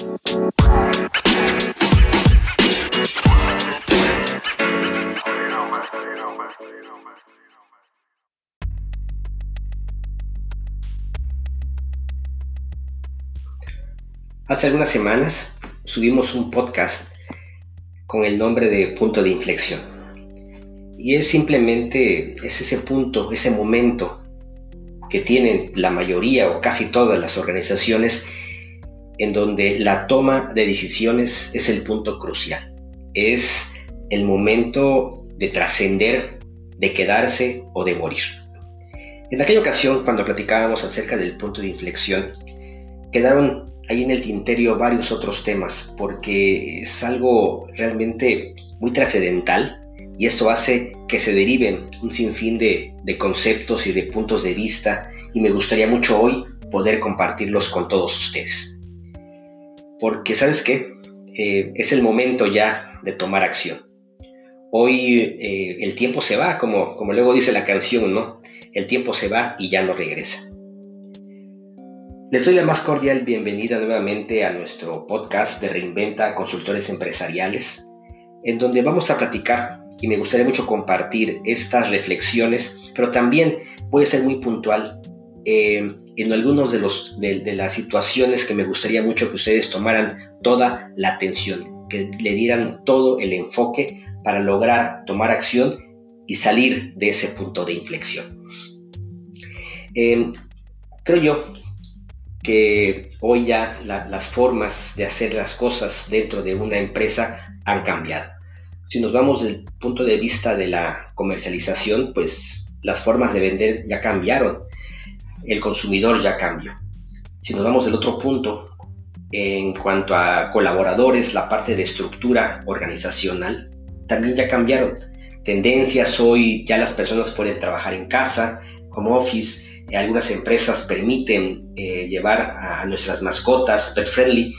Hace algunas semanas subimos un podcast con el nombre de punto de inflexión. Y es simplemente, es ese punto, ese momento que tienen la mayoría o casi todas las organizaciones en donde la toma de decisiones es el punto crucial. Es el momento de trascender, de quedarse o de morir. En aquella ocasión, cuando platicábamos acerca del punto de inflexión, quedaron hay en el tintero varios otros temas, porque es algo realmente muy trascendental y eso hace que se deriven un sinfín de, conceptos y de puntos de vista y me gustaría mucho hoy poder compartirlos con todos ustedes. Porque, ¿sabes qué? Eh, es el momento ya de tomar acción. Hoy eh, el tiempo se va, como, como luego dice la canción, ¿no? El tiempo se va y ya no regresa. Les doy la más cordial bienvenida nuevamente a nuestro podcast de Reinventa Consultores Empresariales, en donde vamos a platicar y me gustaría mucho compartir estas reflexiones, pero también voy a ser muy puntual eh, en algunos de, los, de las situaciones que me gustaría mucho que ustedes tomaran toda la atención, que le dieran todo el enfoque para lograr tomar acción y salir de ese punto de inflexión. Eh, creo yo que hoy ya las formas de hacer las cosas dentro de una empresa han cambiado. Si nos vamos del punto de vista de la comercialización, pues las formas de vender ya cambiaron, el consumidor ya cambió. Si nos vamos del otro punto, en cuanto a colaboradores, la parte de estructura organizacional, también ya cambiaron. Tendencias hoy ya las personas pueden trabajar en casa, como office, algunas empresas permiten eh, llevar a nuestras mascotas pet friendly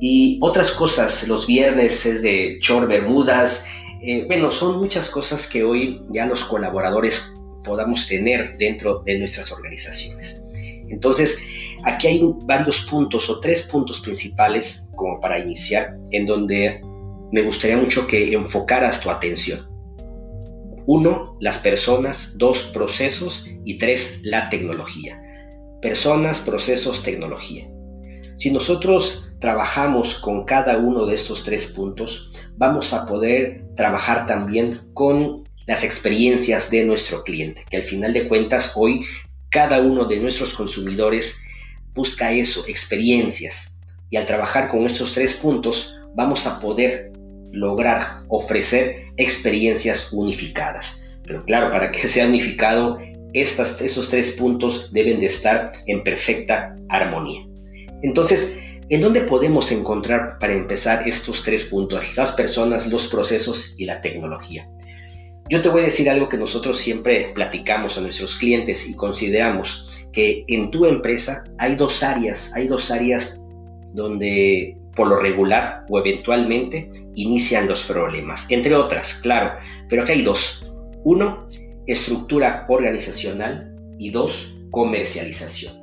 y otras cosas, los viernes es de short bermudas, eh, bueno, son muchas cosas que hoy ya los colaboradores podamos tener dentro de nuestras organizaciones. Entonces, aquí hay varios puntos o tres puntos principales como para iniciar en donde me gustaría mucho que enfocaras tu atención. Uno, las personas, dos, procesos y tres, la tecnología. Personas, procesos, tecnología. Si nosotros trabajamos con cada uno de estos tres puntos, vamos a poder trabajar también con las experiencias de nuestro cliente, que al final de cuentas hoy cada uno de nuestros consumidores busca eso, experiencias. Y al trabajar con estos tres puntos, vamos a poder lograr ofrecer experiencias unificadas. Pero claro, para que sea unificado, estas, esos tres puntos deben de estar en perfecta armonía. Entonces, ¿en dónde podemos encontrar para empezar estos tres puntos? Las personas, los procesos y la tecnología. Yo te voy a decir algo que nosotros siempre platicamos a nuestros clientes y consideramos que en tu empresa hay dos áreas, hay dos áreas donde por lo regular o eventualmente inician los problemas, entre otras, claro, pero aquí hay dos. Uno, estructura organizacional y dos, comercialización.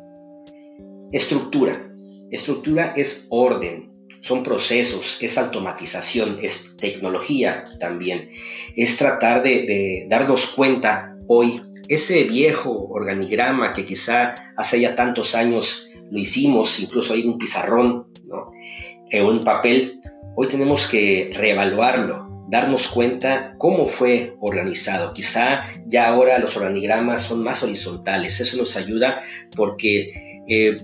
Estructura. Estructura es orden, son procesos, es automatización, es tecnología también. Es tratar de, darnos cuenta hoy, ese viejo organigrama que quizá hace ya tantos años lo hicimos, incluso hay un pizarrón, ¿no? en un papel, hoy tenemos que reevaluarlo, darnos cuenta cómo fue organizado. Quizá ya ahora los organigramas son más horizontales. Eso nos ayuda porque eh,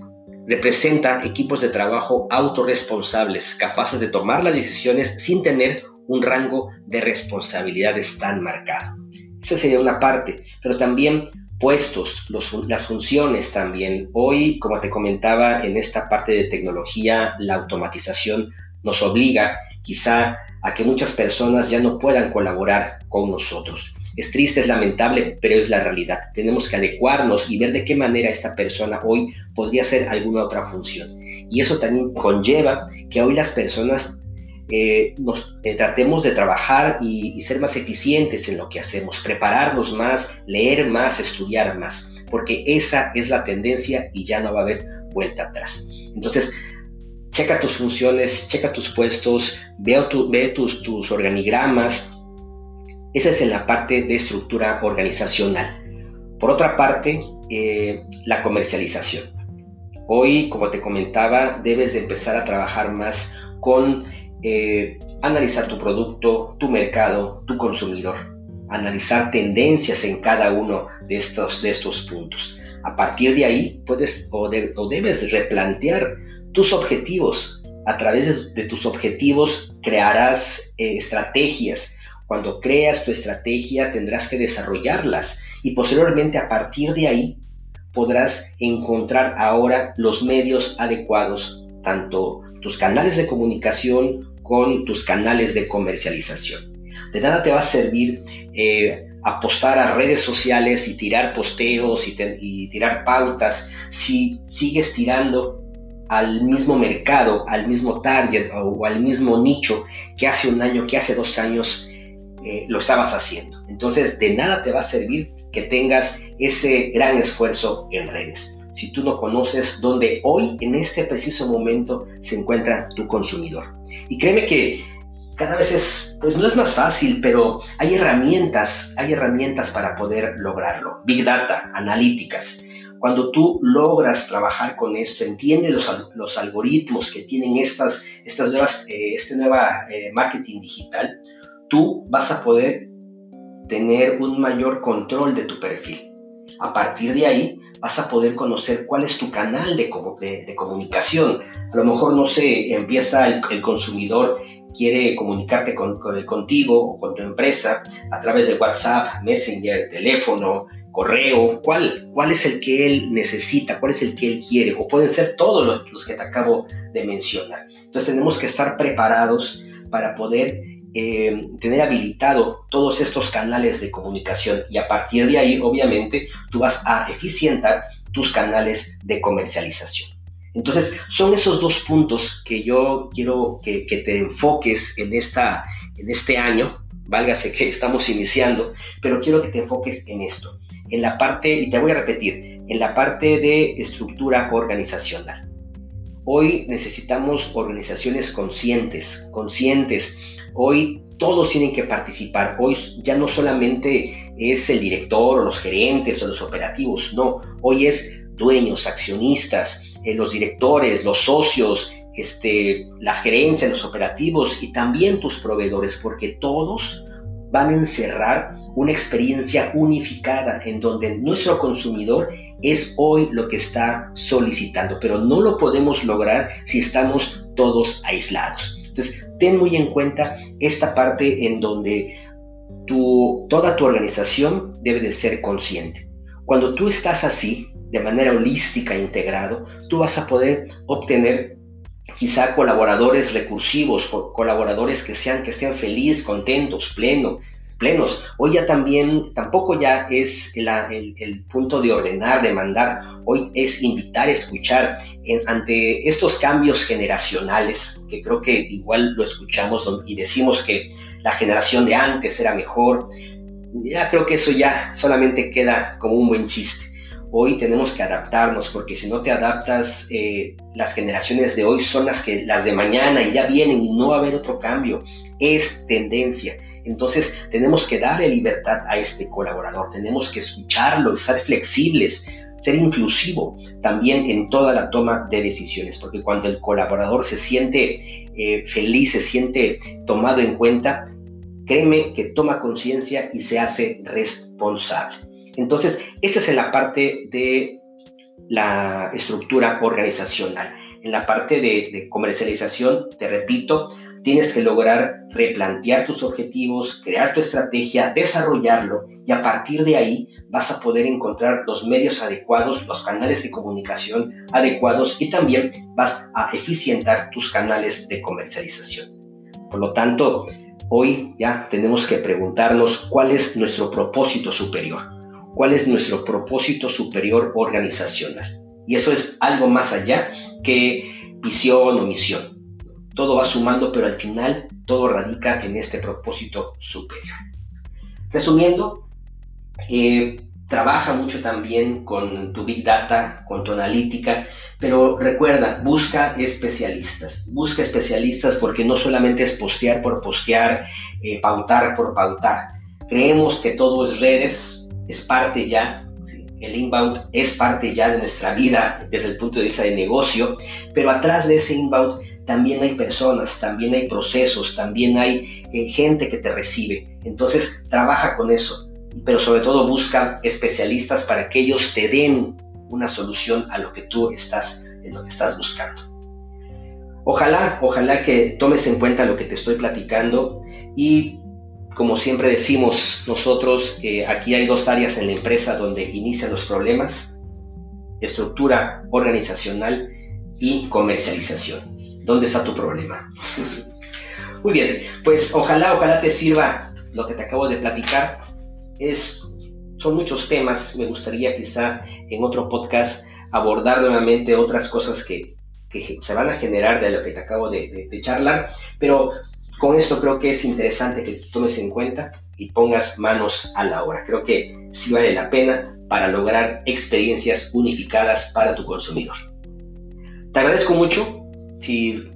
representa equipos de trabajo autorresponsables, capaces de tomar las decisiones sin tener un rango de responsabilidades tan marcado. Esa sería una parte, pero también puestos, las funciones también. Hoy, como te comentaba, en esta parte de tecnología, la automatización nos obliga quizá a que muchas personas ya no puedan colaborar con nosotros. Es triste, es lamentable, pero es la realidad. Tenemos que adecuarnos y ver de qué manera esta persona hoy podría hacer alguna otra función. Y eso también conlleva que hoy las personas eh, nos eh, tratemos de trabajar y, ser más eficientes en lo que hacemos, prepararnos más, leer más, estudiar más, porque esa es la tendencia y ya no va a haber vuelta atrás. Entonces, checa tus funciones, checa tus puestos, ve, tus, tus organigramas. Esa es en la parte de estructura organizacional. Por otra parte, eh, la comercialización. Hoy, como te comentaba, debes de empezar a trabajar más con eh, analizar tu producto, tu mercado, tu consumidor, analizar tendencias en cada uno de estos, de estos puntos. A partir de ahí puedes o, debes replantear tus objetivos. A través de, tus objetivos crearás eh, estrategias. Cuando creas tu estrategia tendrás que desarrollarlas y posteriormente a partir de ahí podrás encontrar ahora los medios adecuados, tanto tus canales de comunicación con tus canales de comercialización. De nada te va a servir eh, apostar a redes sociales y tirar posteos y, tirar pautas si sigues tirando al mismo mercado, al mismo target o, al mismo nicho que hace un año, que hace dos años eh, lo estabas haciendo. Entonces, de nada te va a servir que tengas ese gran esfuerzo en redes. Si tú no conoces dónde hoy, en este preciso momento, se encuentra tu consumidor. Y créeme que cada vez es, pues no es más fácil, pero hay herramientas, hay herramientas para poder lograrlo. Big Data, analíticas. Cuando tú logras trabajar con esto, entiendes los, los algoritmos que tienen estas, estas nuevas, eh, este nueva eh, marketing digital, vas a poder tener un mayor control de tu perfil. A partir de ahí, vas a poder conocer cuál es tu canal de, de, comunicación. A lo mejor, no sé, empieza el, el consumidor quiere comunicarte con, contigo o con tu empresa a través de WhatsApp, Messenger, teléfono, correo, ¿cuál, cuál es el que él necesita, cuál es el que él quiere, o pueden ser todos los, los que te acabo de mencionar. Entonces tenemos que estar preparados para poder eh, tener habilitado todos estos canales de comunicación y a partir de ahí, obviamente, tú vas a eficientar tus canales de comercialización. Entonces, son esos dos puntos que yo quiero que, te enfoques en, esta, en este año, válgase que estamos iniciando, pero quiero que te enfoques en esto, en la parte, y te voy a repetir, en la parte de estructura organizacional. Hoy necesitamos organizaciones conscientes, conscientes. Hoy todos tienen que participar. Hoy ya no solamente es el director o los gerentes o los operativos, no. Hoy es dueños, accionistas, eh, los directores, los socios, este, las gerencias, los operativos y también tus proveedores, porque todos van a encerrar una experiencia unificada en donde nuestro consumidor es hoy lo que está solicitando, pero no lo podemos lograr si estamos todos aislados. Entonces, ten muy en cuenta esta parte en donde tu, toda tu organización debe de ser consciente. Cuando tú estás así, de manera holística integrado, tú vas a poder obtener quizá colaboradores recursivos, colaboradores que sean que estén felices, contentos, pleno, plenos. Hoy ya también, tampoco ya es el, el, punto de ordenar, de mandar, hoy es invitar, escuchar ante estos cambios generacionales, que creo que igual lo escuchamos y decimos que la generación de antes era mejor. Ya creo que eso ya solamente queda como un buen chiste hoy tenemos que adaptarnos, porque si no te adaptas, eh, las generaciones de hoy son las, que, las de mañana y ya vienen y no va a haber otro cambio. Es tendencia. Entonces tenemos que darle libertad a este colaborador, tenemos que escucharlo, estar flexibles, ser inclusivo también en toda la toma de decisiones, porque cuando el colaborador se siente eh, feliz, se siente tomado en cuenta, créeme que toma conciencia y se hace responsable. Entonces, esa es la parte de la estructura organizacional. En la parte de, comercialización, te repito, tienes que lograr replantear tus objetivos, crear tu estrategia, desarrollarlo y a partir de ahí vas a poder encontrar los medios adecuados, los canales de comunicación adecuados y también vas a eficientar tus canales de comercialización. Por lo tanto, hoy ya tenemos que preguntarnos cuál es nuestro propósito superior cuál es nuestro propósito superior organizacional. Y eso es algo más allá que visión o misión. Todo va sumando, pero al final todo radica en este propósito superior. Resumiendo, eh, trabaja mucho también con tu Big Data, con tu analítica, pero recuerda, busca especialistas, busca especialistas porque no solamente es postear por postear, eh, pautar por pautar. Creemos que todo es redes, es parte ya, el inbound es parte ya de nuestra vida desde el punto de vista de negocio, pero atrás de ese inbound también hay personas, también hay procesos, también hay eh, gente que te recibe. Entonces, trabaja con eso, pero sobre todo busca especialistas para que ellos te den una solución a lo que tú estás, en lo que estás buscando. Ojalá, ojalá que tomes en cuenta lo que te estoy platicando y como siempre decimos nosotros, eh, aquí hay dos áreas en la empresa donde inician los problemas, estructura organizacional y comercialización. ¿Dónde está tu problema? Muy bien, pues ojalá, ojalá te sirva lo que te acabo de platicar. Es, son muchos temas, me gustaría quizá en otro podcast abordar nuevamente otras cosas que, se van a generar de lo que te acabo de, de, charlar, pero con esto creo que es interesante que tomes en cuenta y pongas manos a la obra. Creo que sí vale la pena para lograr experiencias unificadas para tu consumidor. Te agradezco mucho. Si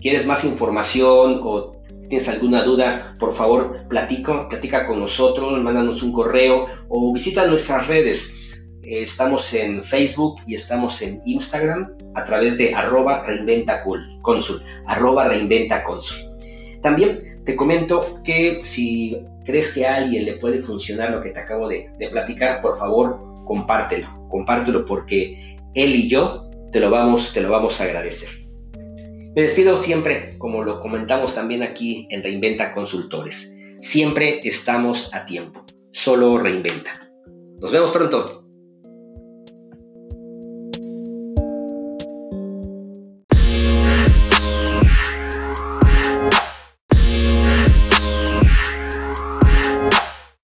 quieres más información o tienes alguna duda, por favor, platica, platica con nosotros, mándanos un correo o visita nuestras redes. Estamos en Facebook y estamos en Instagram a través de arroba reinventa consul, arroba. También te comento que si crees que a alguien le puede funcionar lo que te acabo de, de platicar, por favor, compártelo, compártelo porque él y yo te lo vamos, te lo vamos a agradecer. Me despido siempre, como lo comentamos también aquí en Reinventa Consultores. Siempre estamos a tiempo. Solo reinventa. Nos vemos pronto.